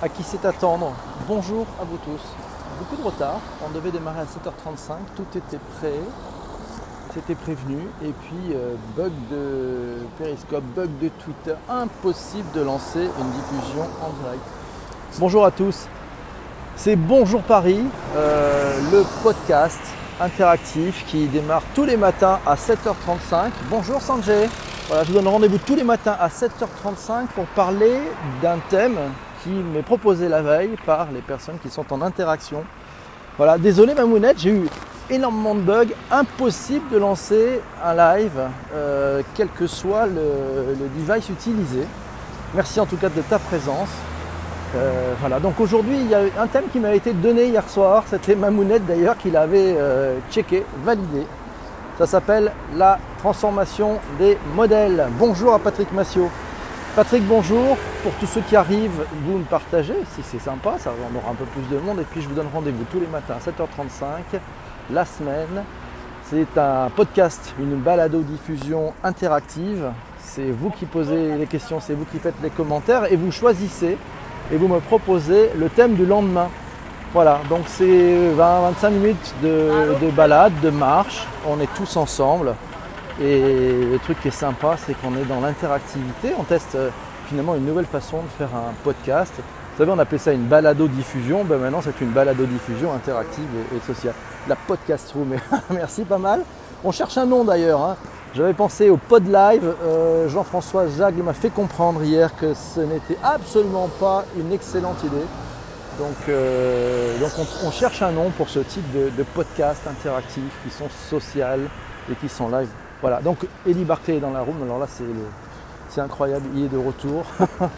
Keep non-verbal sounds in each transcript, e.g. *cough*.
à qui c'est attendre. Bonjour à vous tous. Beaucoup de retard, on devait démarrer à 7h35, tout était prêt, c'était prévenu, et puis euh, bug de Periscope, bug de Twitter, impossible de lancer une diffusion en direct. Bonjour à tous, c'est Bonjour Paris, euh, le podcast interactif qui démarre tous les matins à 7h35. Bonjour Sanjay, voilà, je vous donne rendez-vous tous les matins à 7h35 pour parler d'un thème qui m'est proposé la veille par les personnes qui sont en interaction. Voilà, désolé Mamounette, j'ai eu énormément de bugs, impossible de lancer un live, euh, quel que soit le, device utilisé. Merci en tout cas de ta présence. Euh, voilà, donc aujourd'hui il y a un thème qui m'a été donné hier soir, c'était Mamounette d'ailleurs qui l'avait euh, checké, validé. Ça s'appelle la transformation des modèles. Bonjour à Patrick Massiot. Patrick, bonjour. Pour tous ceux qui arrivent, vous me partagez, si c'est sympa, ça on aura un peu plus de monde. Et puis je vous donne rendez-vous tous les matins à 7h35, la semaine. C'est un podcast, une balado-diffusion interactive. C'est vous qui posez les questions, c'est vous qui faites les commentaires et vous choisissez et vous me proposez le thème du lendemain. Voilà, donc c'est 20-25 minutes de, de balade, de marche. On est tous ensemble. Et le truc qui est sympa, c'est qu'on est dans l'interactivité. On teste euh, finalement une nouvelle façon de faire un podcast. Vous savez, on appelait ça une balado-diffusion. Ben maintenant, c'est une balado-diffusion interactive et, sociale. La podcast room. *laughs* Merci, pas mal. On cherche un nom d'ailleurs. Hein. J'avais pensé au pod live. Euh, Jean-François Jacques m'a fait comprendre hier que ce n'était absolument pas une excellente idée. Donc, euh, on, cherche un nom pour ce type de, de podcast interactif qui sont sociales et qui sont live. Voilà, donc Eddie Barclay est dans la room, alors là c'est incroyable, il est de retour. *laughs*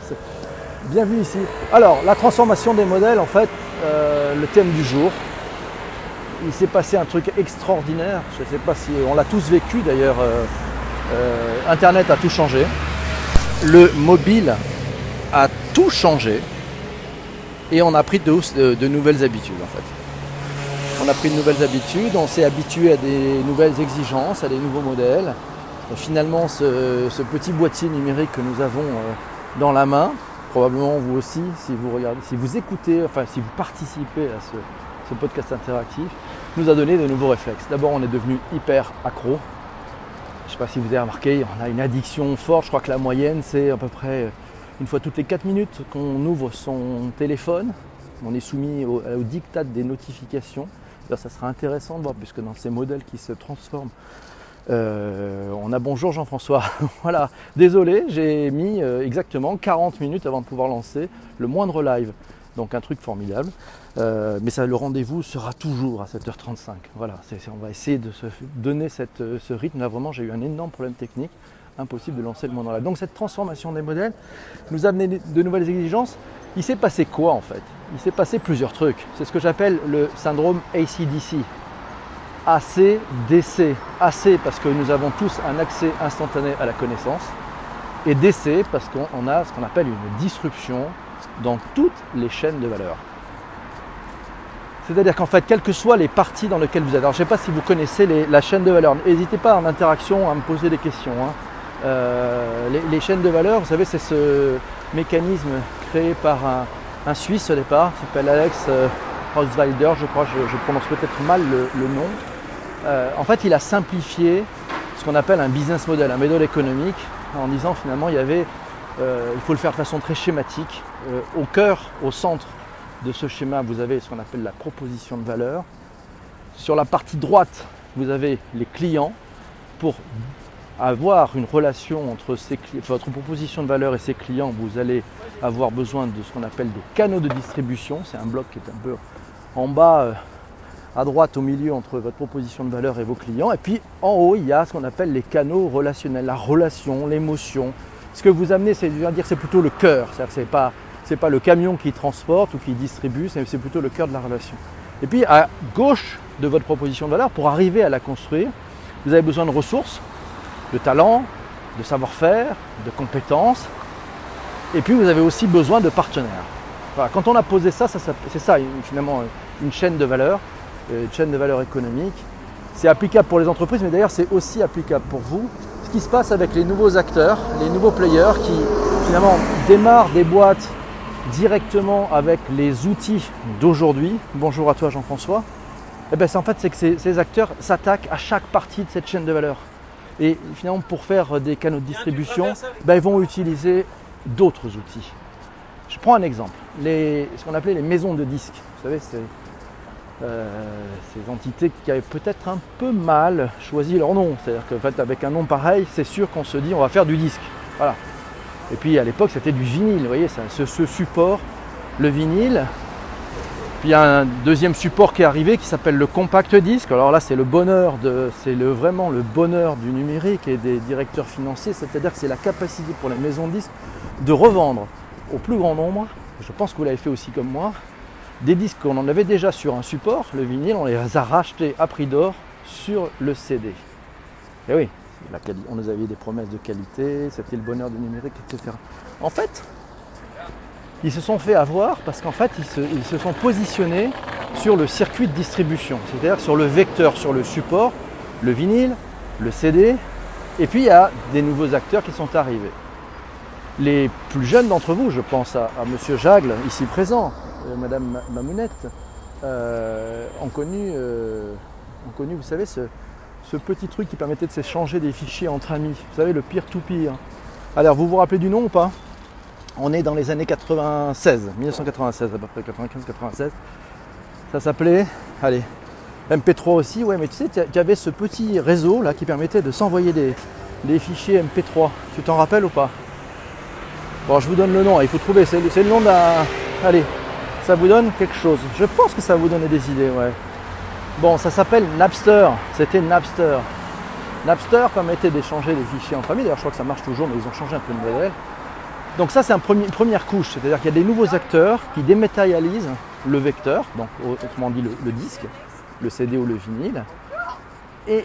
Bienvenue ici. Alors, la transformation des modèles, en fait, euh, le thème du jour. Il s'est passé un truc extraordinaire, je ne sais pas si on l'a tous vécu d'ailleurs, euh, euh, Internet a tout changé. Le mobile a tout changé et on a pris de nouvelles habitudes en fait on a pris de nouvelles habitudes, on s'est habitué à des nouvelles exigences, à des nouveaux modèles. Finalement, ce, petit boîtier numérique que nous avons euh, dans la main, probablement vous aussi, si vous regardez, si vous écoutez, enfin si vous participez à ce, podcast interactif, nous a donné de nouveaux réflexes. D'abord, on est devenu hyper accro. Je ne sais pas si vous avez remarqué, on a une addiction forte. Je crois que la moyenne, c'est à peu près une fois toutes les 4 minutes qu'on ouvre son téléphone. On est soumis au, au diktat des notifications ça sera intéressant de voir, puisque dans ces modèles qui se transforment, euh, on a bonjour Jean-François. *laughs* voilà, désolé, j'ai mis euh, exactement 40 minutes avant de pouvoir lancer le moindre live. Donc un truc formidable. Euh, mais le rendez-vous sera toujours à 7h35. Voilà, on va essayer de se donner ce rythme. Là, vraiment, j'ai eu un énorme problème technique. Impossible de lancer le moindre live. Donc cette transformation des modèles nous a amené de nouvelles exigences. Il s'est passé quoi en fait? Il s'est passé plusieurs trucs. C'est ce que j'appelle le syndrome ACDC. AC-DC. AC parce que nous avons tous un accès instantané à la connaissance. Et DC parce qu'on a ce qu'on appelle une disruption dans toutes les chaînes de valeur. C'est-à-dire qu'en fait, quelles que soient les parties dans lesquelles vous êtes, alors je ne sais pas si vous connaissez la chaîne de valeur, n'hésitez pas en interaction à me poser des questions. Hein. Euh, les, chaînes de valeur, vous savez, c'est ce mécanisme créé par un, Suisse au départ, qui s'appelle Alex euh, Hausweider, je crois, je, prononce peut-être mal le, nom. Euh, en fait, il a simplifié ce qu'on appelle un business model, un modèle économique, en disant finalement il y avait, il faut le faire de façon très schématique. au cœur, au centre de ce schéma, vous avez ce qu'on appelle la proposition de valeur. Sur la partie droite, vous avez les clients pour avoir une relation entre votre proposition de valeur et ses clients, vous allez avoir besoin de ce qu'on appelle des canaux de distribution. C'est un bloc qui est un peu en bas, euh, à droite, au milieu entre votre proposition de valeur et vos clients. Et puis en haut, il y a ce qu'on appelle les canaux relationnels, la relation, l'émotion. Ce que vous amenez, c'est dire, c'est plutôt le cœur. C'est pas, pas le camion qui transporte ou qui distribue, c'est plutôt le cœur de la relation. Et puis à gauche de votre proposition de valeur, pour arriver à la construire, vous avez besoin de ressources de talent, de savoir-faire, de compétences. Et puis vous avez aussi besoin de partenaires. quand on a posé ça, c'est ça finalement une chaîne de valeur, euh, une chaîne de valeur économique. C'est applicable pour les entreprises, mais d'ailleurs c'est aussi applicable pour vous. Ce qui se passe avec les nouveaux acteurs, les nouveaux players qui finalement démarrent des boîtes directement avec les outils d'aujourd'hui, bonjour à toi Jean-François, eh ben, en fait c'est que ces, acteurs s'attaquent à chaque partie de cette chaîne de valeur. Et finalement pour faire des canaux de distribution, ben, ils vont utiliser d'autres outils. Je prends un exemple, ce qu'on appelait les maisons de disques. Vous savez, c'est euh, ces entités qui avaient peut-être un peu mal choisi leur nom. C'est-à-dire qu'en fait, avec un nom pareil, c'est sûr qu'on se dit on va faire du disque. Voilà. Et puis à l'époque, c'était du vinyle. Vous voyez, ce, ce, support, le vinyle. Puis il y a un deuxième support qui est arrivé qui s'appelle le compact disque. Alors là, c'est le bonheur de, c'est vraiment le bonheur du numérique et des directeurs financiers. C'est-à-dire que c'est la capacité pour les maisons de disques de revendre au plus grand nombre. Je pense que vous l'avez fait aussi comme moi des disques qu'on en avait déjà sur un support, le vinyle, on les a rachetés à prix d'or sur le CD. Et oui, on nous avait des promesses de qualité, c'était le bonheur du numérique, etc. En fait, ils se sont fait avoir parce qu'en fait, ils se, sont positionnés sur le circuit de distribution, c'est-à-dire sur le vecteur, sur le support, le vinyle, le CD, et puis il y a des nouveaux acteurs qui sont arrivés. Les plus jeunes d'entre vous, je pense à, à M. Jagle, ici présent, euh, Madame Mamounette, euh, ont, connu, euh, ont connu, vous savez, ce, petit truc qui permettait de s'échanger des fichiers entre amis. Vous savez, le peer-to-peer. Alors, vous vous rappelez du nom ou pas? On est dans les années 96, 1996 à peu près, 95-96. Ça s'appelait, allez, MP3 aussi, ouais, mais tu sais, tu avais ce petit réseau là qui permettait de s'envoyer des, fichiers MP3. Tu t'en rappelles ou pas? Bon, je vous donne le nom, il faut trouver, c'est le nom d'un. Allez, ça vous donne quelque chose. Je pense que ça vous donner des idées, ouais. Bon, ça s'appelle Napster. C'était Napster. Napster permettait d'échanger des fichiers entre amis. D'ailleurs, je crois que ça marche toujours, mais ils ont changé un peu de modèle. Donc ça, c'est une première couche. C'est-à-dire qu'il y a des nouveaux acteurs qui dématérialisent le vecteur, donc autrement dit le, disque, le CD ou le vinyle, et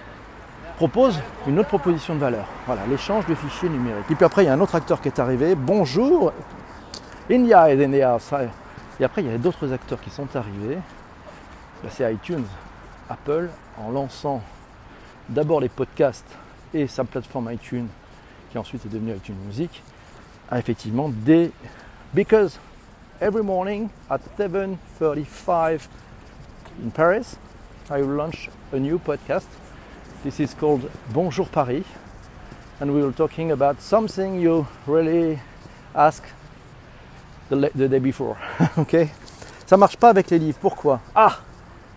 proposent une autre proposition de valeur. Voilà, l'échange de fichiers numériques. Et puis après, il y a un autre acteur qui est arrivé. Bonjour, India et. Et après, il y a d'autres acteurs qui sont arrivés. c'est iTunes, Apple, en lançant d'abord les podcasts et sa plateforme iTunes, qui ensuite est devenue iTunes Music, effectivement des. Because every morning at 7:35 in Paris, I will launch a new podcast. This is called Bonjour Paris, and we will talking about something you really ask the, day before. *laughs* ok Ça marche pas avec les livres. Pourquoi? Ah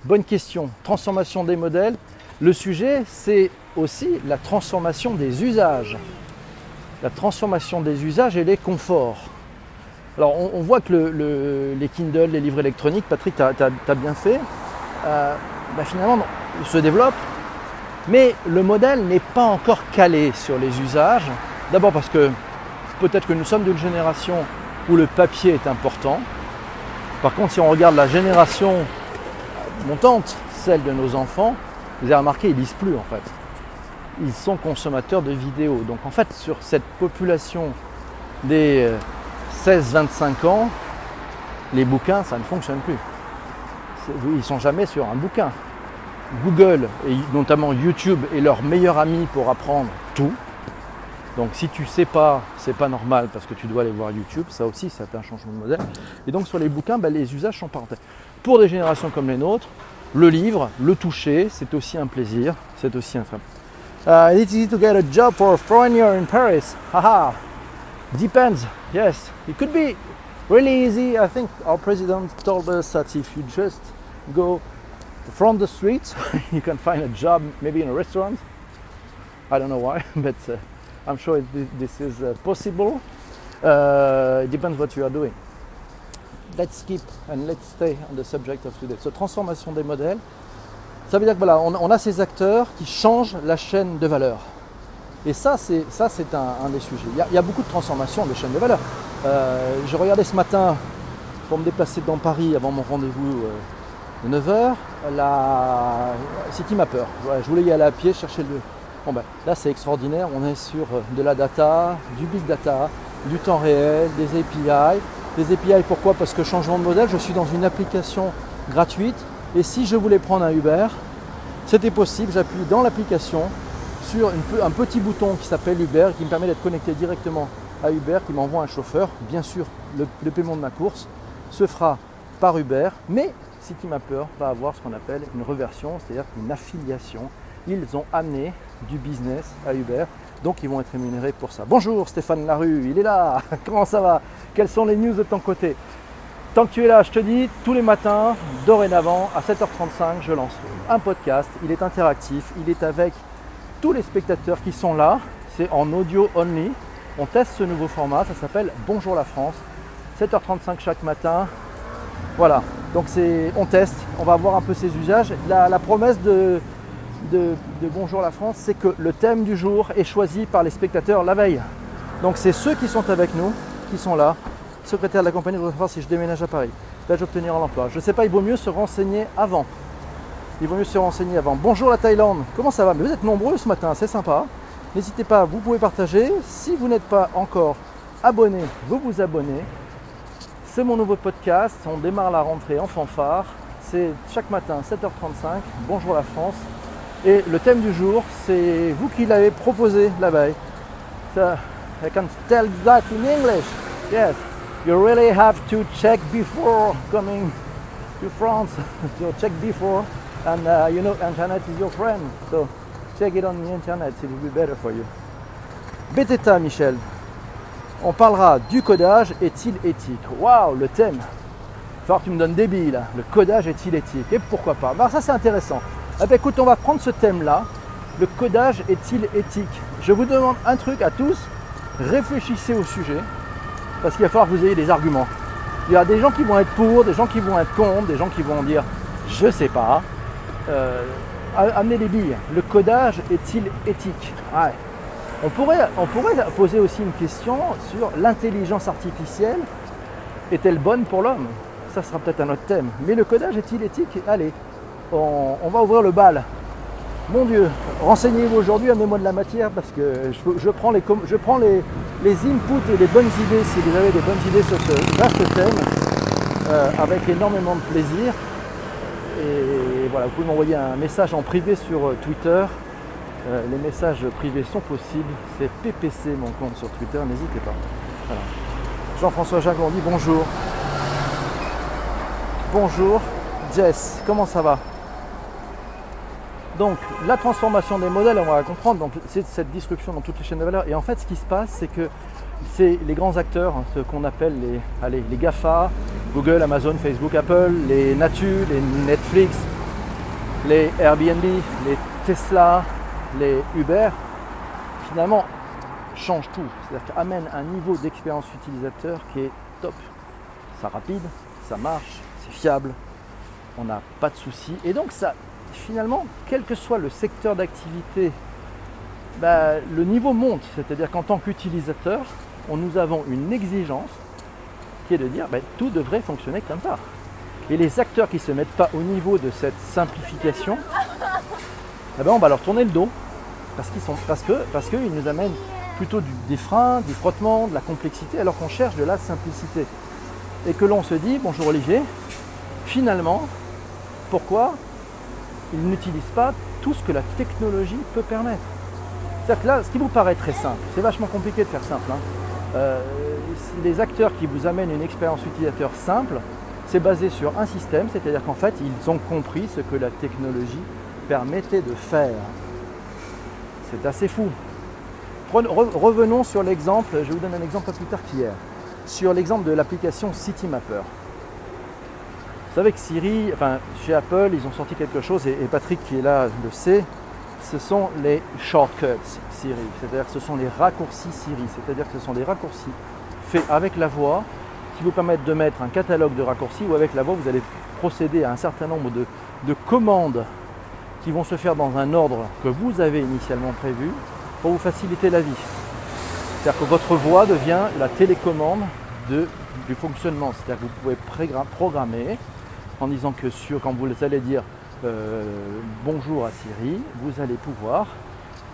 Bonne question. Transformation des modèles. Le sujet, c'est aussi la transformation des usages. La transformation des usages et les conforts. Alors, on, voit que les Kindle, les livres électroniques, Patrick, tu as, bien fait, euh, bah, finalement, se développent. Mais le modèle n'est pas encore calé sur les usages. D'abord parce que peut-être que nous sommes d'une génération où le papier est important. Par contre, si on regarde la génération montante, celle de nos enfants, vous avez remarqué, ils lisent plus en fait. Ils sont consommateurs de vidéos. Donc en fait, sur cette population des 16-25 euh, ans, les bouquins, ça ne fonctionne plus. Ils ne sont jamais sur un bouquin. Google et notamment YouTube est leur meilleur ami pour apprendre tout. Donc si tu sais pas, c'est pas normal parce que tu dois aller voir YouTube, ça aussi c'est un changement de modèle. Et donc sur les bouquins, ben, les usages sont parenthèses. Pour des générations comme les nôtres, le livre, le toucher, c'est aussi un plaisir, c'est aussi un fait. Uh, it's easy to get a job for a foreigner in Paris. Haha. Depends. Yes, it could be really easy. I think our president told us that if you just go from the streets, *laughs* you can find a job maybe in a restaurant. I don't know why, *laughs* but uh, I'm sure this is uh, possible. Uh, it depends what you are doing. Let's keep and let's stay on the subject of today. So, transformation des modèles. Ça veut dire que voilà, on, a ces acteurs qui changent la chaîne de valeur. Et ça, c'est ça, c'est un, des sujets. Il y, a, beaucoup de transformations des chaînes de valeur. Euh, je regardais ce matin, pour me déplacer dans Paris avant mon rendez-vous euh, de 9h, la City Mapper. je voulais y aller à pied, chercher le, ben, là c'est extraordinaire, on est sur euh, de la data, du big data, du temps réel, des API. Des API pourquoi? Parce que changement de modèle, je suis dans une application gratuite et si je voulais prendre un Uber, c'était possible, j'appuie dans l'application sur un petit bouton qui s'appelle Uber qui me permet d'être connecté directement à Uber qui m'envoie un chauffeur. Bien sûr, le, paiement de ma course se fera par Uber, mais CityMapper va avoir ce qu'on appelle une reversion, c'est-à-dire une affiliation. Ils ont amené du business à Uber, donc ils vont être rémunérés pour ça. Bonjour Stéphane Larue, il est là. *laughs* Comment ça va? Quelles sont les news de ton côté? Tant que tu es là, je te dis, tous les matins, dorénavant, à 7h35, je lance un podcast. Il est interactif, il est avec tous les spectateurs qui sont là. C'est en audio only. On teste ce nouveau format, ça s'appelle Bonjour la France. 7h35 chaque matin. Voilà, donc c'est, on teste, on va voir un peu ses usages. La, promesse de, de, Bonjour la France, c'est que le thème du jour est choisi par les spectateurs la veille. Donc c'est ceux qui sont avec nous, qui sont là, secrétaire de la compagnie, de voir si je déménage à Paris. Vais-je obtenir l'emploi Je ne sais pas, il vaut mieux se renseigner avant. Il vaut mieux se renseigner avant. Bonjour la Thaïlande, comment ça va? Mais vous êtes nombreux ce matin, c'est sympa. N'hésitez pas, vous pouvez partager. Si vous n'êtes pas encore abonné, vous vous abonnez. C'est mon nouveau podcast, on démarre la rentrée en fanfare. C'est chaque matin 7h35, bonjour la France. Et le thème du jour, c'est vous qui l'avez proposé veille. I can tell that in English. Yes you really have to check before coming to France. *laughs* so check before, and uh, you know, internet is your friend. So check it on the internet, it will be better for you. Beteta, Michel. On parlera du codage est-il éthique? Waouh, le thème. Il que tu me donnes des billes là. Le codage est-il éthique? Et pourquoi pas? Bah, Ça c'est intéressant. Eh ben, écoute, on va prendre ce thème-là. Le codage est-il éthique? Je vous demande un truc à tous. Réfléchissez au sujet parce qu'il va falloir que vous ayez des arguments. Il y a des gens qui vont être pour, des gens qui vont être contre, des gens qui vont dire je sais pas. Euh, amenez les billes. Le codage est-il éthique? On, pourrait, on pourrait poser aussi une question sur l'intelligence artificielle est-elle bonne pour l'homme? Ça sera peut-être un autre thème. Mais le codage est-il éthique? Allez, on va ouvrir le bal. Mon Dieu, renseignez-vous aujourd'hui, amenez-moi de la matière parce que je, prends, les, inputs et les bonnes idées si vous avez des bonnes idées sur ce vaste thème euh, avec énormément de plaisir. Et voilà, vous pouvez m'envoyer un message en privé sur euh, Twitter. Euh, les messages privés sont possibles. C'est PPC mon compte sur Twitter, n'hésitez pas. Jean-François Jagondi, bonjour. Bonjour. Jess, comment ça va? Donc la transformation des modèles, on va comprendre, donc c'est cette disruption dans toutes les chaînes de valeur. Et en fait, ce qui se passe, c'est que c'est les grands acteurs, hein, ce qu'on appelle les, allez, les GAFA, Google, Amazon, Facebook, Apple, les Natu, les Netflix, les Airbnb, les Tesla, les Uber, finalement changent tout. C'est-à-dire qu'amènent un niveau d'expérience utilisateur qui est top. Ça rapide, ça marche, c'est fiable, on n'a pas de soucis. Et donc ça finalement, quel que soit le secteur d'activité, bah, le niveau monte. C'est-à-dire qu'en tant qu'utilisateur, nous avons une exigence qui est de dire bah, tout devrait fonctionner comme ça. Et les acteurs qui ne se mettent pas au niveau de cette simplification, eh ben, on va leur tourner le dos. Parce qu'ils nous amènent plutôt des freins, du frottement, de la complexité, alors qu'on cherche de la simplicité. Et que l'on se dit, bonjour Olivier, finalement, pourquoi ils n'utilisent pas tout ce que la technologie peut permettre. C'est-à-dire que là, ce qui vous paraît très simple, c'est vachement compliqué de faire simple. Hein. Euh, les acteurs qui vous amènent une expérience utilisateur simple, c'est basé sur un système, c'est-à-dire qu'en fait, ils ont compris ce que la technologie permettait de faire. C'est assez fou. Revenons sur l'exemple, je vous donne un exemple plus tard qu'hier, sur l'exemple de l'application CityMapper. Savez que Siri, enfin chez Apple, ils ont sorti quelque chose, et, Patrick qui est là le sait, ce sont les shortcuts Siri, c'est-à-dire ce sont les raccourcis Siri, c'est-à-dire que ce sont des raccourcis faits avec la voix qui vous permettent de mettre un catalogue de raccourcis où avec la voix vous allez procéder à un certain nombre de, de commandes qui vont se faire dans un ordre que vous avez initialement prévu pour vous faciliter la vie. C'est-à-dire que votre voix devient la télécommande de, du fonctionnement. C'est-à-dire que vous pouvez programmer en disant que sur, quand vous allez dire euh, bonjour à Siri, vous allez pouvoir,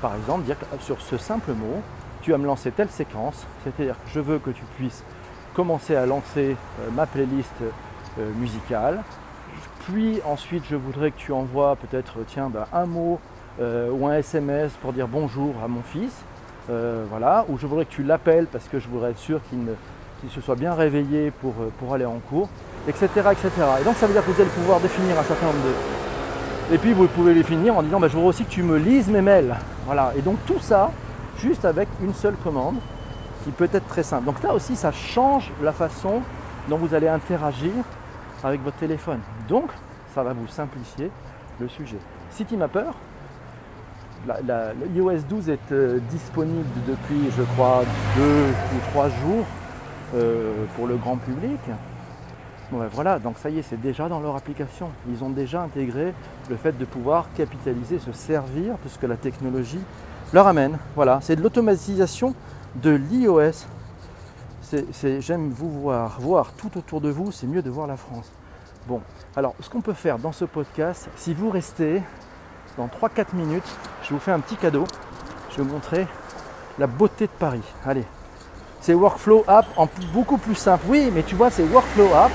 par exemple, dire sur ce simple mot, tu vas me lancer telle séquence, c'est-à-dire que je veux que tu puisses commencer à lancer euh, ma playlist euh, musicale, puis ensuite je voudrais que tu envoies peut-être bah, un mot ou un SMS pour dire bonjour à mon fils, voilà, ou je voudrais que tu l'appelles parce que je voudrais être sûr qu'il se soit bien réveillé pour aller en cours, etc., etc. Et donc ça veut dire que vous allez pouvoir définir un certain nombre de... Et puis vous pouvez les finir en disant bah, je voudrais aussi que tu me lises mes mails. Voilà. Et donc tout ça, juste avec une seule commande, qui peut être très simple. Donc là aussi, ça change la façon dont vous allez interagir avec votre téléphone. Donc, ça va vous simplifier le sujet. CityMapper, l'iOS 12 est euh, disponible depuis, je crois, deux ou trois jours euh, pour le grand public. Ben voilà, donc ça y est, c'est déjà dans leur application. Ils ont déjà intégré le fait de pouvoir capitaliser, se servir de ce que la technologie leur amène. Voilà, c'est de l'automatisation de l'iOS. J'aime vous voir, voir tout autour de vous, c'est mieux de voir la France. Bon, alors ce qu'on peut faire dans ce podcast, si vous restez dans 3-4 minutes, je vous fais un petit cadeau. Je vais vous montrer la beauté de Paris. Allez, c'est Workflow App en beaucoup plus simple. Oui, mais tu vois, c'est Workflow App,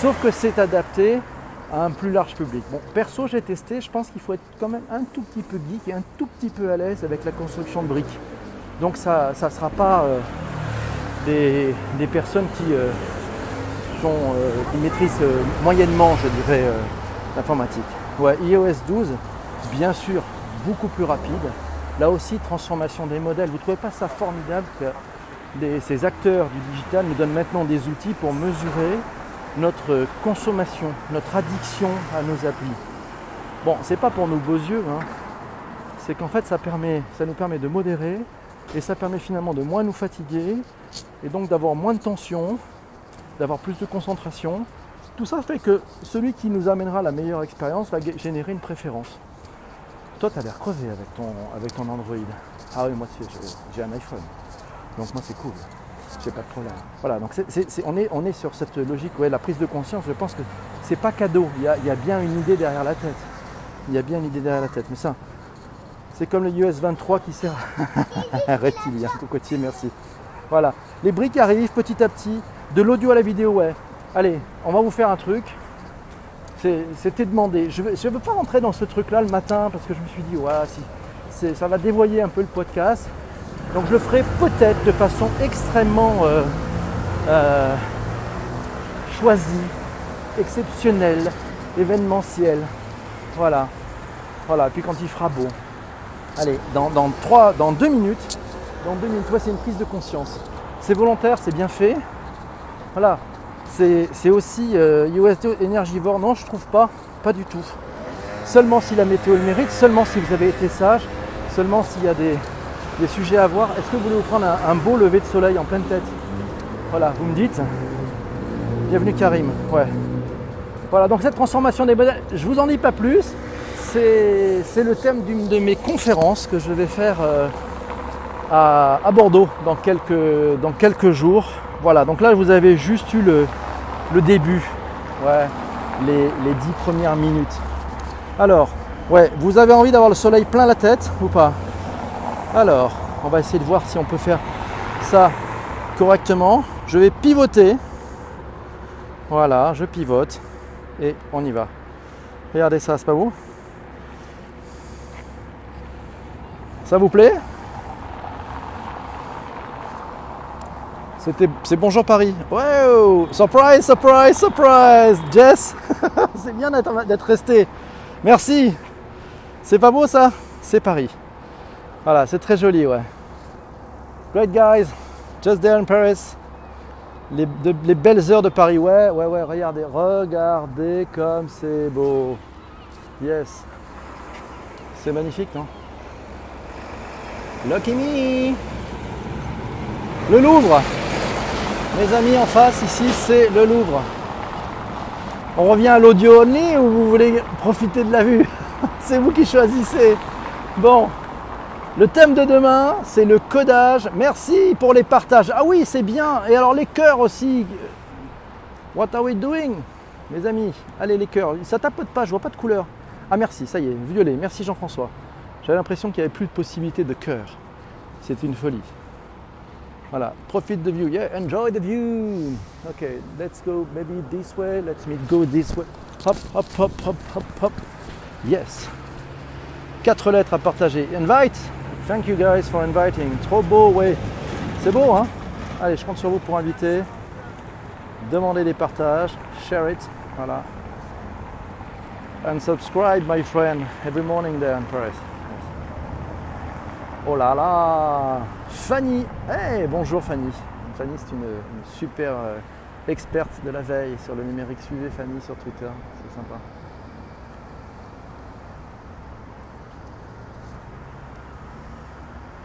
sauf que c'est adapté à un plus large public. Bon, perso, j'ai testé, je pense qu'il faut être quand même un tout petit peu geek et un tout petit peu à l'aise avec la construction de briques. Donc ça ne sera pas euh, des, personnes qui, euh, sont, euh, qui maîtrisent moyennement, je dirais, l'informatique. IOS 12, bien sûr, beaucoup plus rapide. Là aussi, transformation des modèles. Vous ne trouvez pas ça formidable que ces acteurs du digital nous donnent maintenant des outils pour mesurer notre consommation, notre addiction à nos applis. Bon, c'est pas pour nos beaux yeux, hein. c'est qu'en fait ça, permet, ça nous permet de modérer et ça permet finalement de moins nous fatiguer et donc d'avoir moins de tension, d'avoir plus de concentration. Tout ça fait que celui qui nous amènera la meilleure expérience va générer une préférence. Toi, tu as l'air crevé avec ton, avec ton Android. Ah oui, moi j'ai un iPhone. Donc moi c'est cool. J'ai pas de problème. Voilà, donc on, est, on est sur cette logique, ouais, la prise de conscience, je pense que c'est pas cadeau. Il y, a, bien une idée derrière la tête. Il y a bien une idée derrière la tête. Mais ça, c'est comme le US 23 qui sert. *laughs* Reptilien, cocotier, merci. Voilà. Les briques arrivent petit à petit. De l'audio à la vidéo, ouais. Allez, on va vous faire un truc. C'était demandé. Je ne veux, pas rentrer dans ce truc-là le matin parce que je me suis dit, ouais, si, ça va dévoyer un peu le podcast. Donc je le ferai peut-être de façon extrêmement euh, euh, choisie, exceptionnelle, événementielle. Voilà. Voilà. Puis quand il fera beau. Allez, dans, dans, dans deux minutes, dans deux minutes, c'est une prise de conscience. C'est volontaire, c'est bien fait. Voilà. C'est aussi euh, USD énergivore. Non, je trouve pas. Pas du tout. Seulement si la météo le mérite, seulement si vous avez été sage, seulement s'il y a des, sujets à voir. Est-ce que vous voulez vous prendre un, beau lever de soleil en pleine tête? Voilà, vous me dites. Bienvenue Karim. Ouais. Voilà, donc cette transformation des modèles, je vous en dis pas plus c'est le thème d'une de mes conférences que je vais faire euh, à, Bordeaux dans quelques, jours. Voilà, donc là vous avez juste eu le, début, ouais, les, dix premières minutes. Alors, ouais, vous avez envie d'avoir le soleil plein la tête ou pas? Alors, on va essayer de voir si on peut faire ça correctement. Je vais pivoter. Voilà, je pivote et on y va. Regardez ça, c'est pas beau Ça vous plaît c'est Bonjour Paris. Wow Surprise, surprise, surprise Jess *laughs* C'est bien d'être resté. Merci C'est pas beau ça? C'est Paris. Voilà, c'est très joli, ouais. Great guys, just there in Paris. Les, les, belles heures de Paris, ouais, ouais, ouais, regardez, regardez comme c'est beau. Yes. C'est magnifique, non? Lucky me Le Louvre Mes amis en face, ici, c'est le Louvre. On revient à l'audio only ou vous voulez profiter de la vue? *laughs* C'est vous qui choisissez. Bon, le thème de demain, c'est le codage. Merci pour les partages. Ah oui, c'est bien. Et alors les cœurs aussi. What are we doing Mes amis, allez les cœurs. Ça tapote pas, je vois pas de couleur. Ah merci, ça y est, violet. Merci Jean-François. J'avais l'impression qu'il n'y avait plus de possibilité de cœur. C'était une folie. Voilà, profite de view. Yeah, enjoy the view. Ok, let's go maybe this way. Let's me go this way. Hop, hop, hop, hop, hop, hop. Yes. Quatre lettres à partager. Invite, Thank you guys for inviting. Trop beau, ouais. C'est beau, hein Allez, je compte sur vous pour inviter. Demandez des partages. Share it. Voilà. And subscribe, my friend. Every morning there in Paris. Oh là là Fanny Hey, bonjour Fanny. Fanny, c'est une, une super euh, experte de la veille sur le numérique. Suivez Fanny sur Twitter, c'est sympa.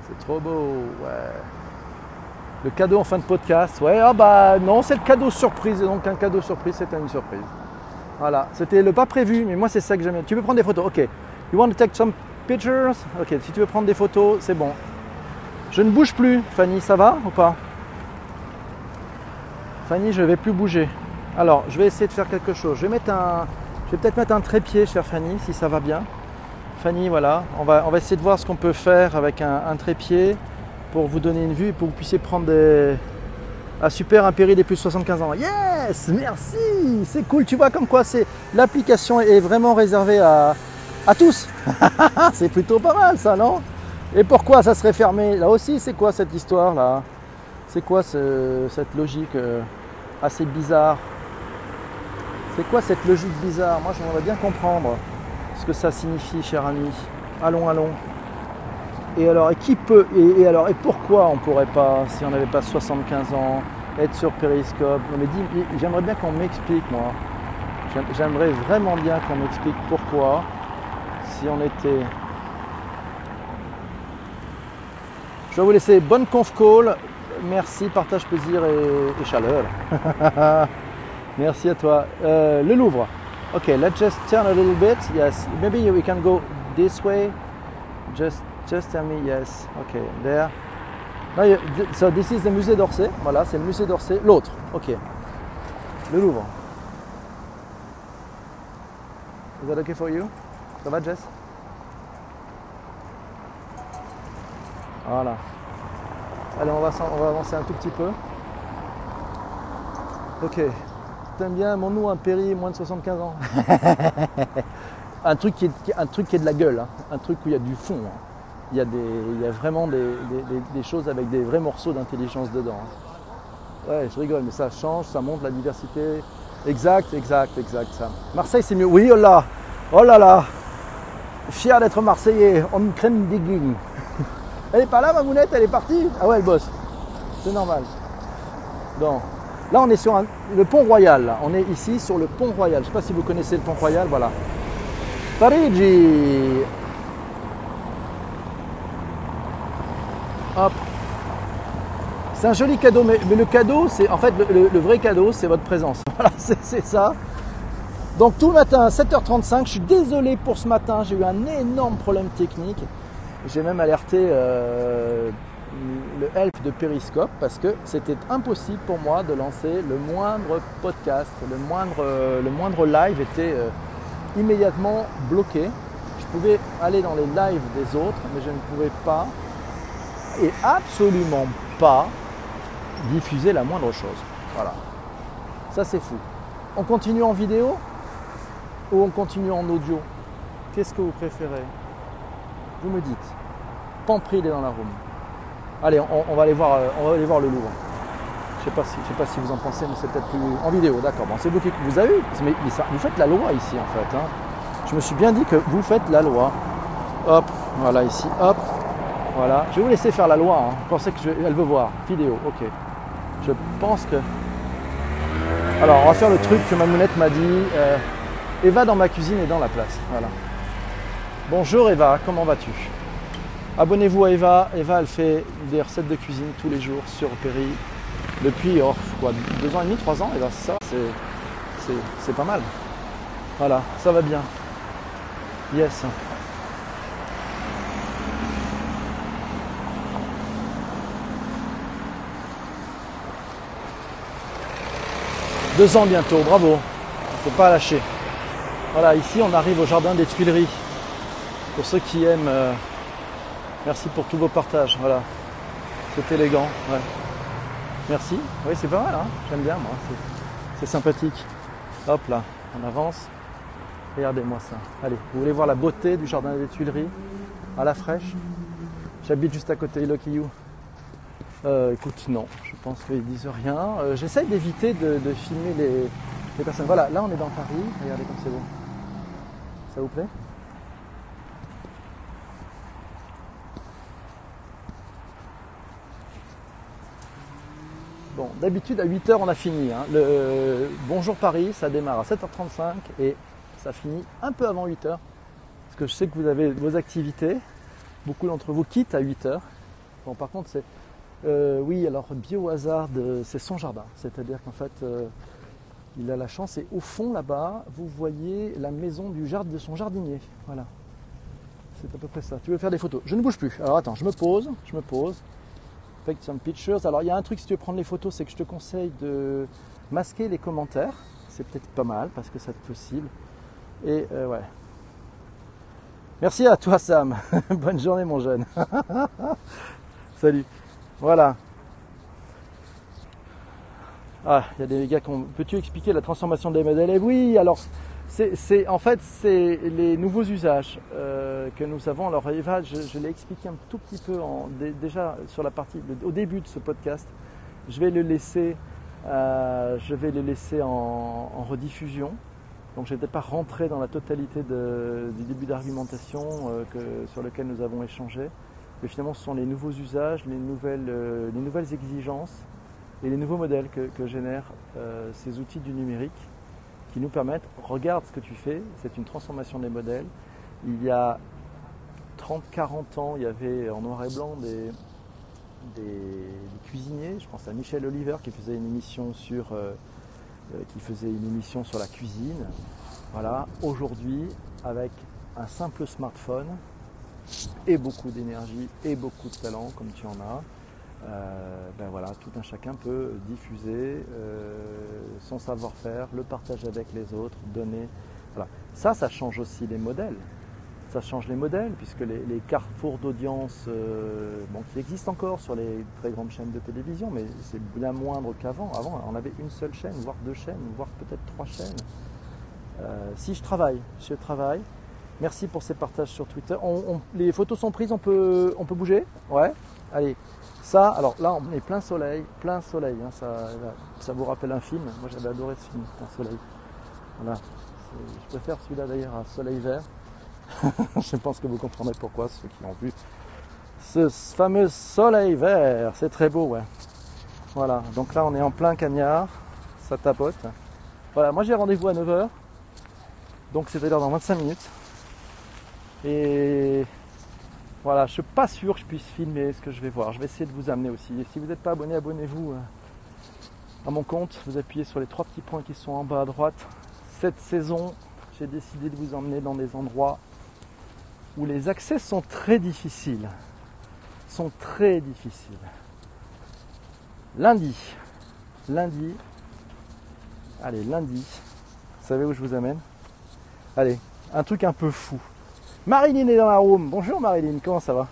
C'est trop beau, ouais. Le cadeau en fin de podcast, ouais, ah bah non, c'est le cadeau surprise, donc un cadeau surprise, c'était une surprise. Voilà, c'était le pas prévu, mais moi c'est ça que j'aime. Tu veux prendre des photos Ok. You want to take some pictures? Ok, si tu veux prendre des photos, c'est bon. Je ne bouge plus, Fanny, ça va ou pas? Fanny, je ne vais plus bouger. Alors, je vais essayer de faire quelque chose. Je vais mettre un, je vais peut-être mettre un trépied, chère Fanny, si ça va bien. Fanny, voilà, on va, essayer de voir ce qu'on peut faire avec un, trépied pour vous donner une vue et pour que vous puissiez prendre des. Ah super, un des plus de 75 ans. Yes, merci, c'est cool. Tu vois comme quoi c'est l'application est vraiment réservée à, tous. *laughs* c'est plutôt pas mal ça, non? Et pourquoi ça serait fermé? Là aussi, c'est quoi cette histoire là? C'est quoi ce- cette logique euh, assez bizarre? C'est quoi cette logique bizarre? Moi, j'aimerais bien comprendre ce que ça signifie, cher ami. Allons, allons. Et alors, et qui peut, et, alors, et pourquoi on pourrait pas, si on n'avait pas 75 ans, être sur Periscope? Non, mais j'aimerais bien qu'on m'explique, moi. J'aim- J'aimerais vraiment bien qu'on m'explique pourquoi, si on était. Je vais vous laisser bonne conf call. Merci, partage plaisir et, et chaleur. *laughs* Merci à toi. Euh, le Louvre. Ok, let's just turn a little bit. Yes, maybe we can go this way. Just, just tell me yes. Ok, there. No, you- th- so this is the musée d'Orsay. Voilà, c'est le musée d'Orsay. L'autre. Ok. Le Louvre. Is that okay for you? Ça va, Jess? Voilà. Allez, on va, on va avancer un tout petit peu. Ok. T'aimes bien mon nom, un péri moins de 75 ans *laughs* un, truc qui est, un truc qui est de la gueule, hein. un truc où il y a du fond. hein. Il, y a des, il y a vraiment des, des- des- des choses avec des vrais morceaux d'intelligence dedans. hein. Ouais, je rigole, mais ça change, ça montre la diversité. Exact, exact, exact. Ça. Marseille, c'est mieux. Oui, oh là, oh là là. Fier d'être Marseillais, on me crème digging. Elle est pas là, ma mounette, elle est partie? Ah ouais, elle bosse. C'est normal. Donc, là, on est sur le pont Royal. On est ici sur le pont Royal. Je ne sais pas si vous connaissez le pont Royal, voilà. Parigi Hop. C'est un joli cadeau, mais, le cadeau, c'est en fait le, vrai cadeau, c'est votre présence. *laughs* Voilà, c'est ça. Donc tout le matin à 7h35, je suis désolé pour ce matin, j'ai eu un énorme problème technique. J'ai même alerté euh, le help de Periscope parce que c'était impossible pour moi de lancer le moindre podcast, le moindre, le moindre live était euh, immédiatement bloqué. Je pouvais aller dans les lives des autres, mais je ne pouvais pas et absolument pas diffuser la moindre chose. Voilà. Ça c'est fou. On continue en vidéo ou on continue en audio? Qu'est-ce que vous préférez? Vous me dites. Pampri il est dans la room. Allez, on, va aller voir, euh, on va aller voir le Louvre. Je sais pas je sais pas si vous en pensez, mais c'est peut-être plus en vidéo. D'accord. C'est vous qui, vous avez mais, mais vous faites la loi ici en fait. hein. Je me suis bien dit que vous faites la loi. Hop, voilà ici. Hop, voilà. Je vais vous laisser faire la loi. hein. Vous pensez que elle veut voir vidéo Ok. Je pense que. Alors, on va faire le truc que ma mounette m'a dit. euh, Eva dans ma cuisine et dans la place. Voilà. Bonjour Eva, comment vas-tu? Abonnez-vous à Eva. Eva, elle fait des recettes de cuisine tous les jours sur Péri depuis oh, quoi, deux ans et demi, trois ans. Eva, ça, c'est, pas mal. Voilà, ça va bien. Yes. Deux ans bientôt, bravo. Faut pas lâcher. Voilà, ici on arrive au jardin des Tuileries. Pour ceux qui aiment, euh, merci pour tous vos partages. Voilà, c'est élégant. Merci. Oui, c'est pas mal. Hein J'aime bien moi. C'est- sympathique. Hop là, on avance. Regardez-moi ça. Allez, vous voulez voir la beauté du jardin des Tuileries? À la fraîche? J'habite juste à côté, You. Euh, écoute, non, je pense qu'ils disent rien. Euh, J'essaye d'éviter de, de filmer les, les personnes. Voilà, là on est dans Paris. Regardez comme c'est beau. Ça vous plaît? Bon, d'habitude à 8h on a fini. hein. Le Bonjour Paris, ça démarre à 7h35 et ça finit un peu avant 8h. Parce que je sais que vous avez vos activités. Beaucoup d'entre vous quittent à 8h. Bon, par contre, c'est. euh, oui, alors Biohazard, euh, c'est son jardin. C'est-à-dire qu'en fait, euh, il a la chance et au fond là-bas, vous voyez la maison du jardin, de son jardinier. Voilà. C'est à peu près ça. Tu veux faire des photos? Je ne bouge plus. Alors attends, je me pose, je me pose. Some pictures. Alors il y a un truc si tu veux prendre les photos, c'est que je te conseille de masquer les commentaires. C'est peut-être pas mal parce que c'est possible. Et euh, ouais. Merci à toi Sam. *laughs* Bonne journée mon jeune. *laughs* Salut. Voilà. Ah, il y a des gars qui ont. Peux-tu expliquer la transformation des modèles? Et oui, alors c'est, en fait c'est les nouveaux usages euh, que nous avons. Alors Eva, je, l'ai expliqué un tout petit peu déjà sur la partie au début de ce podcast. Je vais le laisser, euh, en, rediffusion. Donc je peut-être pas rentrer dans la totalité du début d'argumentation euh, sur lequel nous avons échangé. Mais finalement, ce sont les nouveaux usages, les nouvelles, les nouvelles exigences et les nouveaux modèles que, génèrent ces outils du numérique qui nous permettent, regarde ce que tu fais, c'est une transformation des modèles. Il y a 30-40 ans, il y avait en noir et blanc des, cuisiniers, je pense à Michel Oliver qui faisait une émission sur, euh, euh, qui faisait une émission sur la cuisine. Voilà, aujourd'hui, avec un simple smartphone et beaucoup d'énergie et beaucoup de talent comme tu en as, euh, ben voilà, tout un chacun peut diffuser euh, son savoir-faire, le partager avec les autres, donner. Voilà. Ça, ça change aussi les modèles. Ça change les modèles, puisque les, carrefours d'audience, euh, bon, qui existent encore sur les très grandes chaînes de télévision, mais c'est bien moindre qu'avant. Avant, on avait une seule chaîne, voire deux chaînes, voire peut-être trois chaînes. Si je travaille, je travaille. Merci pour ces partages sur Twitter. Les photos sont prises, on peut, on peut bouger? Ouais? Allez, alors là, on est plein soleil, plein soleil. hein, ça, ça vous rappelle un film Moi, j'avais adoré ce film, plein soleil. Voilà. C'est- Je préfère celui-là d'ailleurs à soleil vert. *laughs* je pense que vous comprendrez pourquoi, ceux qui l'ont vu. Ce fameux soleil vert, c'est très beau, ouais. Voilà, donc là, on est en plein cagnard, ça tapote. Voilà, moi j'ai rendez-vous à 9h, donc c'est-à-dire dans 25 minutes. Et voilà, je suis pas sûr que je puisse filmer ce que je vais voir. Je vais essayer de vous amener aussi. Et si vous n'êtes pas abonné, abonnez-vous euh, à mon compte. Vous appuyez sur les trois petits points qui sont en bas à droite. Cette saison, j'ai décidé de vous emmener dans des endroits où les accès sont très difficiles. Sont très difficiles. Lundi. Lundi. Allez, lundi. Vous savez où je vous amène? Allez, un truc un peu fou. Marilyn est dans la room. Bonjour Marilyn, comment ça va?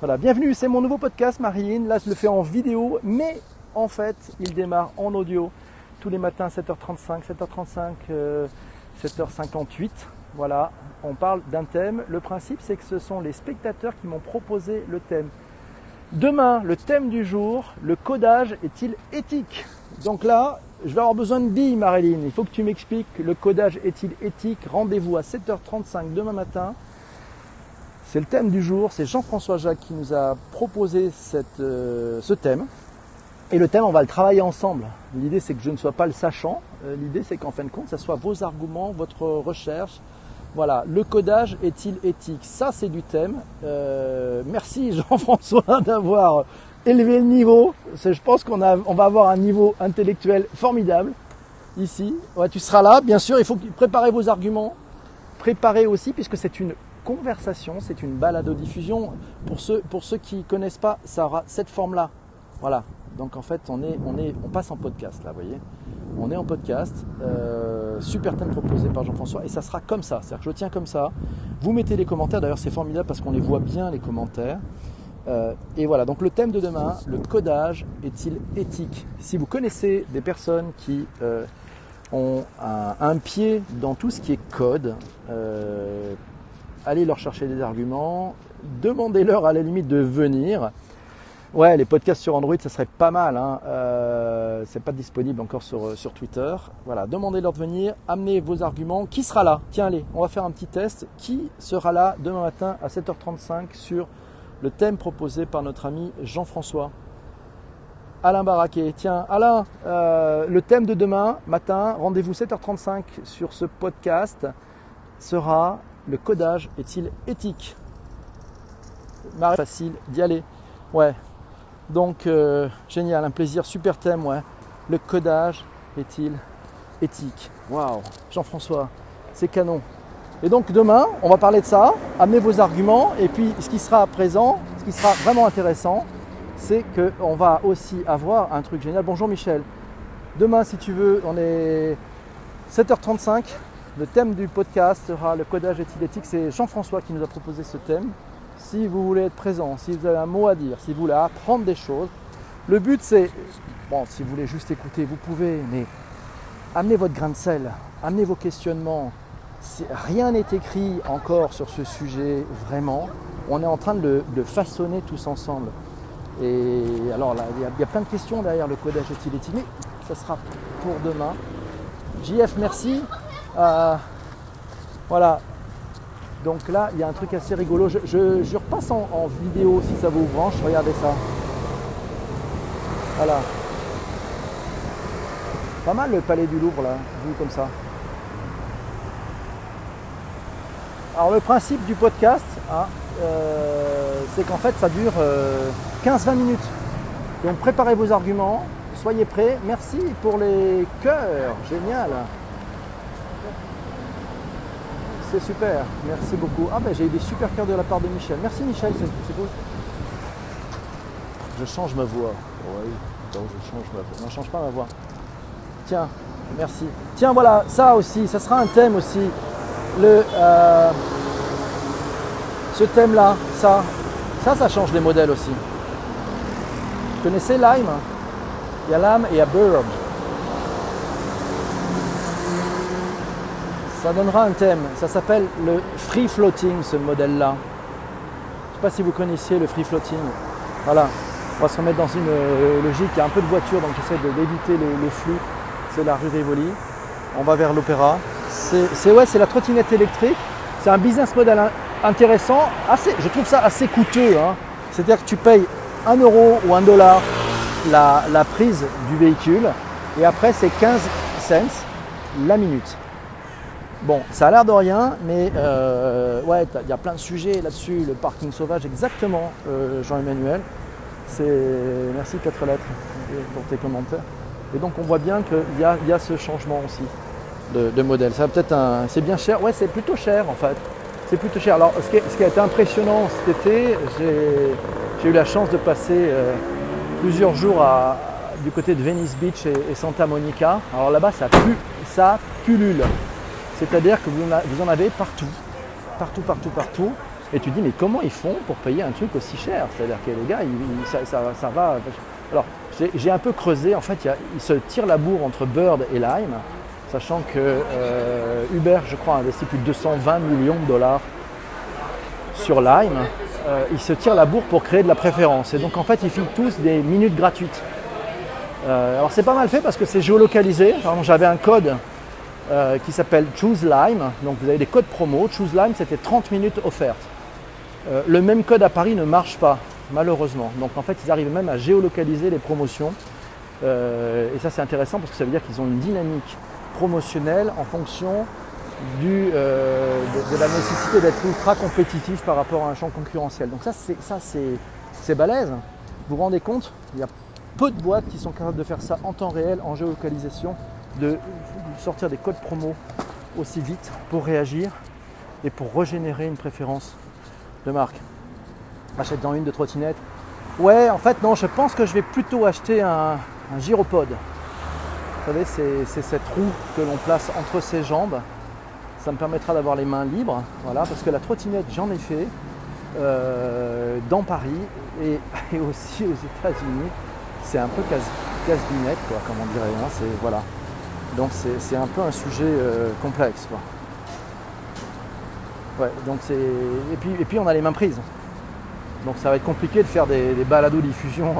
Voilà, bienvenue, c'est mon nouveau podcast Marilyn. Là, je le fais en vidéo, mais en fait, il démarre en audio tous les matins 7h35, 7h35, euh, 7h58. Voilà, on parle d'un thème. Le principe, c'est que ce sont les spectateurs qui m'ont proposé le thème. Demain, le thème du jour, le codage est-il éthique Donc là, je vais avoir besoin de billes, Marilyn. Il faut que tu m'expliques le codage est-il éthique Rendez-vous à 7h35 demain matin. C'est le thème du jour. C'est Jean-François Jacques qui nous a proposé euh, ce thème. Et le thème, on va le travailler ensemble. L'idée, c'est que je ne sois pas le sachant. Euh, L'idée, c'est qu'en fin de compte, ça soit vos arguments, votre recherche. Voilà, le codage est-il éthique? Ça, c'est du thème. Euh, merci *laughs* Jean-François d'avoir élevé le niveau. Je pense qu'on on va avoir un niveau intellectuel formidable ici. Ouais, tu seras là, bien sûr. Il faut préparer vos arguments. Préparez aussi, puisque c'est une conversation, c'est une balado-diffusion. Pour ceux, pour ceux qui ne connaissent pas, ça aura cette forme-là. Voilà. Donc en fait, on, est, on, est, on passe en podcast là, vous voyez. On est en podcast, euh, super thème proposé par Jean-François, et ça sera comme ça. C'est-à-dire que je tiens comme ça. Vous mettez les commentaires, d'ailleurs c'est formidable parce qu'on les voit bien les commentaires. Euh, et voilà, donc le thème de demain, le codage est-il éthique? Si vous connaissez des personnes qui euh, ont un, pied dans tout ce qui est code, allez leur chercher des arguments, demandez-leur à la limite de venir. Ouais, les podcasts sur Android, ça serait pas mal. Hein. Euh, c'est pas disponible encore sur, sur Twitter. Voilà, demandez-leur de venir, amenez vos arguments. Qui sera là? Tiens, allez, on va faire un petit test. Qui sera là demain matin à 7h35 sur le thème proposé par notre ami Jean-François? Alain Barraquet. Tiens, Alain, euh, le thème de demain matin, rendez-vous 7h35 sur ce podcast, sera le codage est-il éthique? Marie, facile d'y aller. Ouais. Donc, euh, génial, un plaisir, super thème, ouais. Le codage est-il éthique? Waouh, Jean-François, c'est canon. Et donc demain, on va parler de ça, amenez vos arguments, et puis ce qui sera présent, ce qui sera vraiment intéressant, c'est qu'on va aussi avoir un truc génial. Bonjour Michel. Demain, si tu veux, on est 7h35. Le thème du podcast sera le codage éthylétique. C'est Jean-François qui nous a proposé ce thème. Si vous voulez être présent, si vous avez un mot à dire, si vous voulez apprendre des choses, le but c'est, bon, si vous voulez juste écouter, vous pouvez, mais amenez votre grain de sel, amenez vos questionnements. Rien n'est écrit encore sur ce sujet vraiment. On est en train de le façonner tous ensemble. Et alors là, il y, a plein de questions derrière le codage éthylétique, mais ça sera pour demain. JF, merci. Euh, voilà. Donc là, il y a un truc assez rigolo. Je, repasse en, vidéo si ça vous branche. Regardez ça. Voilà. Pas mal le palais du Louvre là, vu comme ça. Alors le principe du podcast, hein, euh, c'est qu'en fait ça dure 15-20 euh, minutes. Donc préparez vos arguments, soyez prêts. Merci pour les cœurs, génial. C'est super, merci beaucoup. Ah ben j'ai eu des super cœurs de la part de Michel. Merci Michel, c'est cool. Je change ma voix. Oui, je change ma voix. Non, change pas ma voix. Tiens, merci. Tiens voilà, ça aussi, ça sera un thème aussi. Le, euh, ce thème-là, ça, ça, ça change les modèles aussi. Vous connaissez Lime Il y a Lime et il y a. Ça donnera un thème. Ça s'appelle le free floating, ce modèle-là. Je ne sais pas si vous connaissiez le free floating. Voilà. On va se remettre dans une euh, logique. Il y a un peu de voiture, donc j'essaie d'éviter les, flux. C'est la rue Rivoli. On va vers l'opéra. C'est ouais, la trottinette électrique. C'est un business model intéressant, assez, je trouve ça assez coûteux. Hein. C'est-à-dire que tu payes 1 euro ou 1 dollar la, prise du véhicule et après c'est 15 cents la minute. Bon, ça a l'air de rien, mais euh, ouais, il y a plein de sujets là-dessus. Le parking sauvage, exactement, euh, Jean-Emmanuel. Merci quatre lettres pour tes commentaires. Et donc on voit bien qu'il y, y a, ce changement aussi de, modèle. Peut-être un, c'est bien cher. Ouais, c'est plutôt cher en fait c'est plutôt cher. Alors, ce qui, a été impressionnant cet été, j'ai eu la chance de passer euh, plusieurs jours du côté de Venice Beach et, Santa Monica. Alors là-bas, ça, ça pullule. C'est-à-dire que vous, en avez partout, partout, partout, partout. Et tu dis, mais comment ils font pour payer un truc aussi cher? C'est-à-dire que les gars, ça, va. Alors, j'ai un peu creusé. En fait, ils se tirent la bourre entre Bird et Lime sachant que euh, Uber, je crois, a investi plus de 220 millions de dollars sur Lime. Euh, ils se tirent la bourre pour créer de la préférence. Et donc en fait, ils filent tous des minutes gratuites. Euh, alors c'est pas mal fait parce que c'est géolocalisé. J'avais un code qui s'appelle Choose Lime. Donc vous avez des codes promo. Choose Lime, c'était 30 minutes offertes. le même code à Paris ne marche pas, malheureusement. Donc en fait, ils arrivent même à géolocaliser les promotions. et ça, c'est intéressant parce que ça veut dire qu'ils ont une dynamique promotionnel en fonction euh, de, la nécessité d'être ultra compétitif par rapport à un champ concurrentiel. Donc ça c'est ça c'est balèze. Vous vous rendez compte? Il y a peu de boîtes qui sont capables de faire ça en temps réel, en géolocalisation, de sortir des codes promo aussi vite pour réagir et pour régénérer une préférence de marque. Achète dans une de trottinette. Ouais, en fait non, je pense que je vais plutôt acheter un, gyropode. Vous savez, c'est cette roue que l'on place entre ses jambes. Ça me permettra d'avoir les mains libres, voilà, parce que la trottinette, j'en ai fait euh, dans Paris et, *laughs* aussi aux États-Unis. C'est un peu casse-binette, quoi, comme on dirait. Hein, voilà. Donc c'est un peu un sujet euh, complexe. Quoi. Ouais, donc. Et puis, on a les mains prises. Donc ça va être compliqué de faire des, des balados-diffusion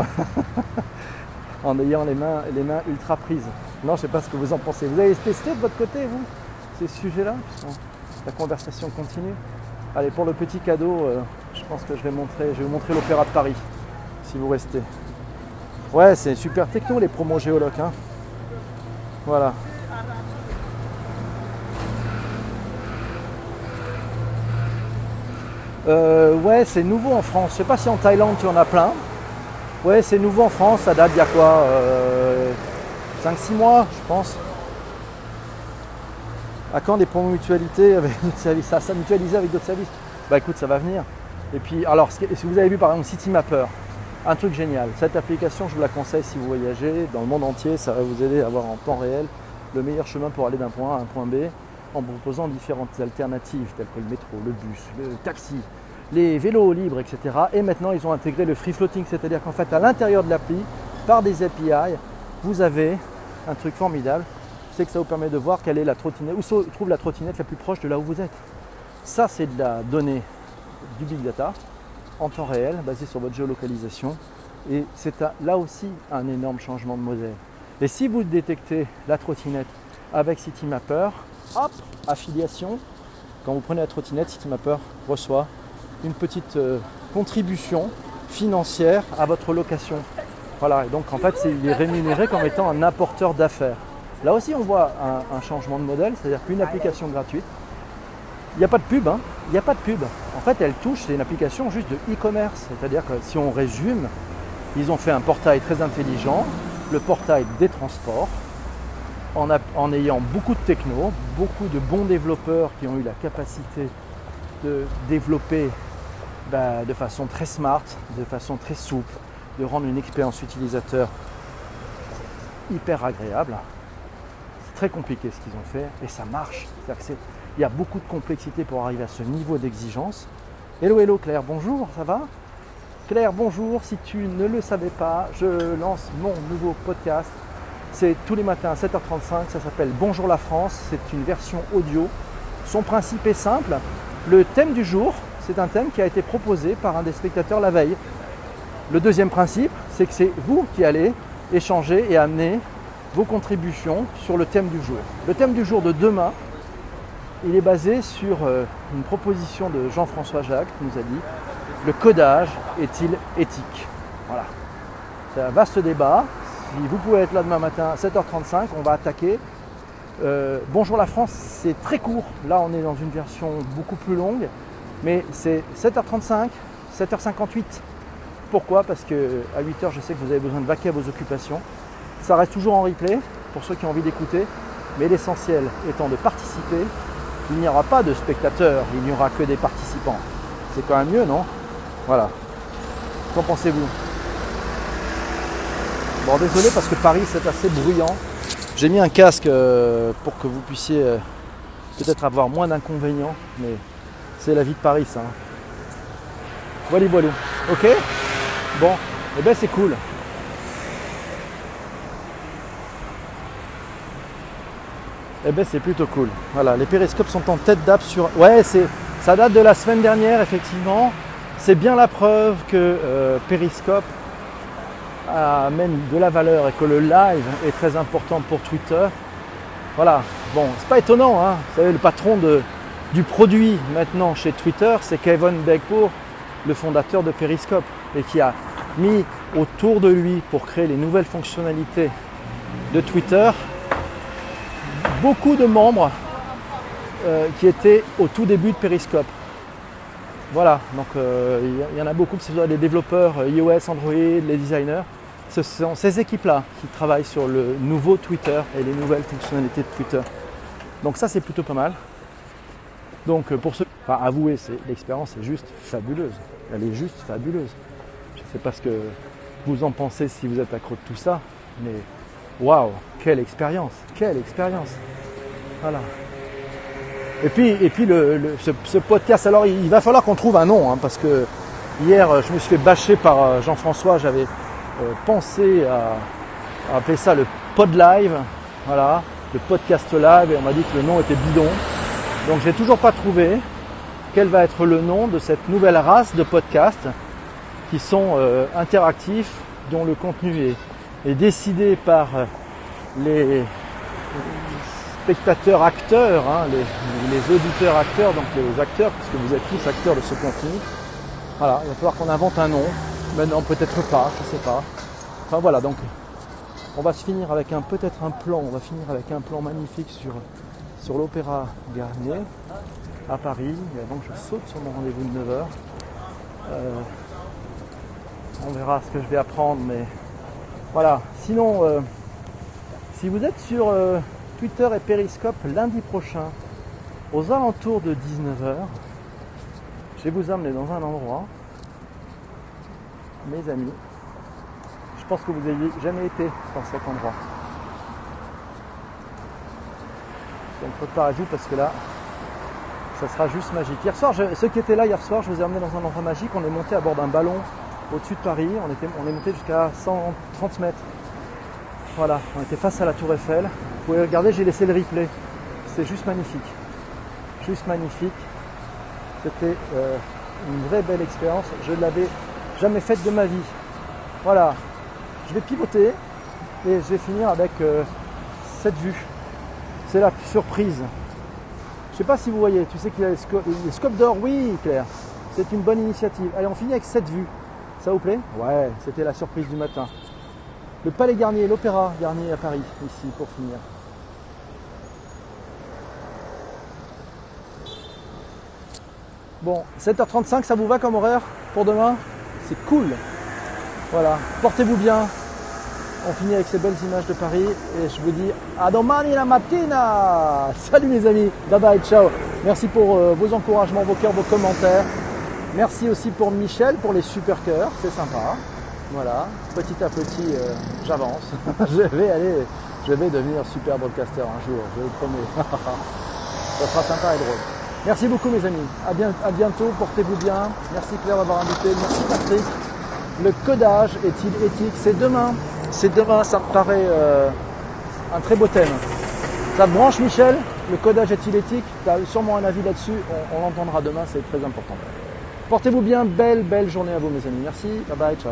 *laughs* en ayant les mains, les mains ultra prises. Non, je sais pas ce que vous en pensez. Vous avez testé de votre côté, vous, ces sujets-là La conversation continue? Allez, pour le petit cadeau, euh, je pense que je vais, montrer, je vais vous montrer l'Opéra de Paris, si vous restez. Ouais, c'est super techno les promos géologues. Hein. Voilà. Euh, ouais, c'est nouveau en France. Je sais pas si en Thaïlande tu en as plein. Ouais, c'est nouveau en France. Ça date d'il y a quoi 5-6 euh, mois, je pense. À quand des promos mutualités avec d'autres services? Ça, ça mutualisé avec d'autres services Bah écoute, ça va venir. Et puis, alors, si vous avez vu par exemple CityMapper, un truc génial. Cette application, je vous la conseille si vous voyagez dans le monde entier. Ça va vous aider à avoir en temps réel le meilleur chemin pour aller d'un point A à un point B en proposant différentes alternatives telles que le métro, le bus, le taxi, les vélos libres, etc. Et maintenant, ils ont intégré le free floating, c'est-à-dire qu'en fait, à l'intérieur de l'appli, par des API, vous avez un truc formidable, c'est que ça vous permet de voir quelle est la trottinette, où se trouve la trottinette la plus proche de là où vous êtes. Ça, c'est de la donnée du big data en temps réel, basée sur votre géolocalisation. Et c'est là aussi un énorme changement de modèle. Et si vous détectez la trottinette avec CityMapper, hop, affiliation. Quand vous prenez la trottinette, CityMapper reçoit une petite euh, contribution financière à votre location. Voilà, et donc en fait, il est rémunéré comme étant un apporteur d'affaires. Là aussi, on voit un, changement de modèle, c'est-à-dire qu'une application gratuite, il n'y a pas de pub, hein. il n'y a pas de pub. En fait, elle touche, c'est une application juste de e-commerce. C'est-à-dire que si on résume, ils ont fait un portail très intelligent, le portail des transports, en, ayant beaucoup de techno, beaucoup de bons développeurs qui ont eu la capacité de développer bah, de façon très smart, de façon très souple, de rendre une expérience utilisateur hyper agréable. C'est très compliqué ce qu'ils ont fait et ça marche. Il y a beaucoup de complexité pour arriver à ce niveau d'exigence. Hello, hello Claire, bonjour, ça va? Claire, bonjour. Si tu ne le savais pas, je lance mon nouveau podcast c'est tous les matins à 7h35, ça s'appelle Bonjour la France, c'est une version audio. Son principe est simple, le thème du jour, c'est un thème qui a été proposé par un des spectateurs la veille. Le deuxième principe, c'est que c'est vous qui allez échanger et amener vos contributions sur le thème du jour. Le thème du jour de demain, il est basé sur euh, une proposition de Jean-François Jacques qui nous a dit le codage est-il éthique? Voilà. C'est un vaste débat vous pouvez être là demain matin à 7h35, on va attaquer. Euh, bonjour la France, c'est très court. Là, on est dans une version beaucoup plus longue, mais c'est 7h35, 7h58. Pourquoi? Parce que à 8h, je sais que vous avez besoin de vaquer à vos occupations. Ça reste toujours en replay pour ceux qui ont envie d'écouter, mais l'essentiel étant de participer. Il n'y aura pas de spectateurs, il n'y aura que des participants. C'est quand même mieux, non? Voilà. Qu'en pensez-vous? Bon, désolé parce que Paris c'est assez bruyant. J'ai mis un casque euh, pour que vous puissiez euh, peut-être avoir moins d'inconvénients, mais c'est la vie de Paris ça. Hein. Voilà, voilà. Ok? Bon, et eh ben c'est cool. Eh ben c'est plutôt cool. Voilà, les périscopes sont en tête d'app sur. Ouais, c'est ça date de la semaine dernière effectivement. C'est bien la preuve que euh, Périscope amène de la valeur et que le live est très important pour Twitter. Voilà, bon, c'est pas étonnant, hein. vous savez, le patron du produit maintenant chez Twitter, c'est Kevin Beckpour, le fondateur de Periscope, et qui a mis autour de lui pour créer les nouvelles fonctionnalités de Twitter beaucoup de membres euh, qui étaient au tout début de Periscope. Voilà, donc euh, il y, en a beaucoup, que ce soit les développeurs euh, iOS, Android, les designers. Ce sont ces équipes-là qui travaillent sur le nouveau Twitter et les nouvelles fonctionnalités de Twitter. Donc ça c'est plutôt pas mal. Donc pour ceux, enfin avouez, l'expérience est juste fabuleuse. Elle est juste fabuleuse. Je ne sais pas ce que vous en pensez si vous êtes accro de tout ça, mais waouh, quelle expérience, quelle expérience. Voilà. Et puis, et puis ce, podcast, alors il, va falloir qu'on trouve un nom, hein, parce que hier je me suis fait bâcher par euh, Jean-François, j'avais euh, pensé à, appeler ça le pod live, voilà, le podcast live, et on m'a dit que le nom était bidon. Donc j'ai toujours pas trouvé quel va être le nom de cette nouvelle race de podcast qui sont euh, interactifs, dont le contenu est, est décidé par euh, les spectateurs acteurs, hein, les, auditeurs acteurs, donc les acteurs, puisque vous êtes tous acteurs de ce contenu. Voilà, il va falloir qu'on invente un nom. Maintenant, peut-être pas, je sais pas. Enfin voilà, donc on va se finir avec un peut-être un plan, on va finir avec un plan magnifique sur, sur l'Opéra Garnier à Paris, et avant que je saute sur mon rendez-vous de 9h. Euh, on verra ce que je vais apprendre, mais voilà. Sinon, euh, si vous êtes sur euh, Twitter et Periscope lundi prochain, aux alentours de 19h, je vais vous amener dans un endroit, mes amis, je pense que vous n'ayez jamais été dans cet endroit. Donc préparez-vous parce que là, ça sera juste magique. Hier soir, ceux qui étaient là hier soir, je vous ai emmené dans un endroit magique. On est monté à bord d'un ballon au-dessus de Paris. On, est monté jusqu'à 130 mètres. Voilà, on était face à la Tour Eiffel. Vous pouvez regarder, j'ai laissé le replay. C'est juste magnifique. Juste magnifique. C'était euh, une vraie belle expérience. Je ne l'avais jamais faite de ma vie. Voilà, je vais pivoter et je vais finir avec euh, cette vue. C'est la surprise. Je sais pas si vous voyez, tu sais qu'il y a les, les scopes d'or, oui Claire, c'est une bonne initiative. Allez, on finit avec cette vue. Ça vous plaît? Ouais, c'était la surprise du matin. Le Palais Garnier, l'Opéra Garnier à Paris, ici, pour finir. Bon, 7h35, ça vous va comme horaire pour demain? C'est cool. Voilà, portez-vous bien. On finit avec ces belles images de Paris et je vous dis à domani la mattina. Salut mes amis, bye bye, ciao. Merci pour euh, vos encouragements, vos cœurs, vos commentaires. Merci aussi pour Michel pour les super cœurs, c'est sympa. Voilà, petit à petit, euh, j'avance. *laughs* je vais aller, je vais devenir super broadcaster un jour, je le promets. *laughs* Ça sera sympa et drôle. Merci beaucoup mes amis. À, bien- à bientôt, portez-vous bien. Merci Claire d'avoir invité. Merci Patrick. Le codage est-il éthique? C'est demain. C'est demain, ça me paraît euh, un très beau thème. Ça branche Michel? Le codage est-il éthique? Tu as sûrement un avis là-dessus. On l'entendra demain, c'est très important. Portez-vous bien. Belle, belle journée à vous mes amis. Merci. Bye bye. Ciao.